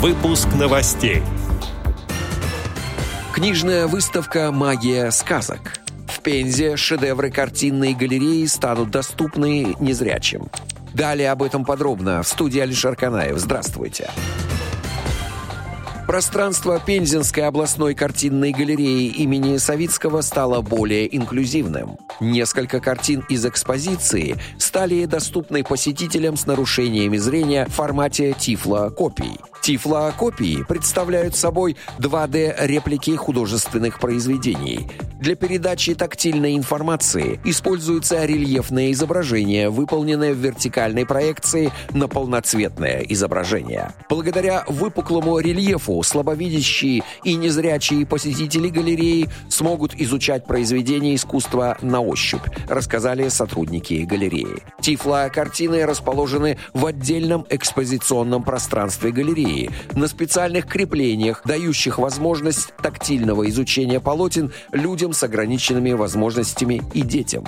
Выпуск новостей. Книжная выставка «Магия сказок». В Пензе шедевры картинной галереи станут доступны незрячим. Далее об этом подробно в студии Алишер Канаев. Здравствуйте. Пространство Пензенской областной картинной галереи имени Савицкого стало более инклюзивным. Несколько картин из экспозиции стали доступны посетителям с нарушениями зрения в формате тифлокопий. Тифлокопии представляют собой 2D-реплики художественных произведений. Для передачи тактильной информации используются рельефные изображения, выполненные в вертикальной проекции на полноцветное изображение. Благодаря выпуклому рельефу слабовидящие и незрячие посетители галереи смогут изучать произведения искусства на ощупь, рассказали сотрудники галереи. Тифло-картины расположены в отдельном экспозиционном пространстве галереи, на специальных креплениях, дающих возможность тактильного изучения полотен людям людям с ограниченными возможностями и детям.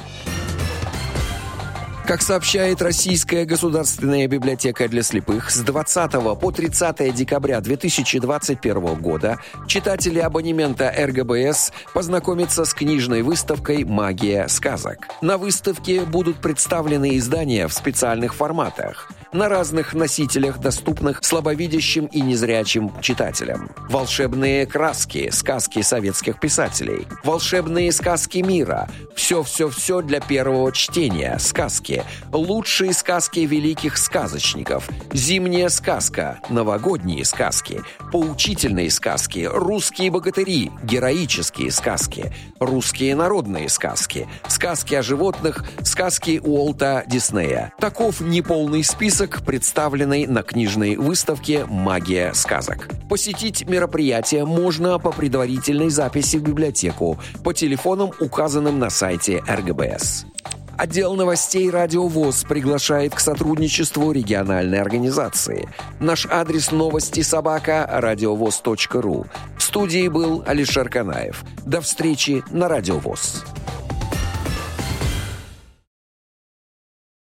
Как сообщает Российская государственная библиотека для слепых, с 20 по 30 декабря 2021 года читатели абонемента РГБС познакомятся с книжной выставкой «Магия сказок». На выставке будут представлены издания в специальных форматах – на разных носителях, доступных слабовидящим и незрячим читателям. Волшебные краски, сказки советских писателей. Волшебные сказки мира. Все-все-все для первого чтения. Сказки. Лучшие сказки великих сказочников. Зимняя сказка. Новогодние сказки. Поучительные сказки. Русские богатыри. Героические сказки. Русские народные сказки. Сказки о животных. Сказки Уолта Диснея. Таков неполный список список, представленный на книжной выставке «Магия сказок». Посетить мероприятие можно по предварительной записи в библиотеку по телефонам, указанным на сайте РГБС. Отдел новостей «Радио ВОЗ» приглашает к сотрудничеству региональной организации. Наш адрес новости собака – радиовоз.ру. В студии был Алишер Канаев. До встречи на «Радио ВОЗ».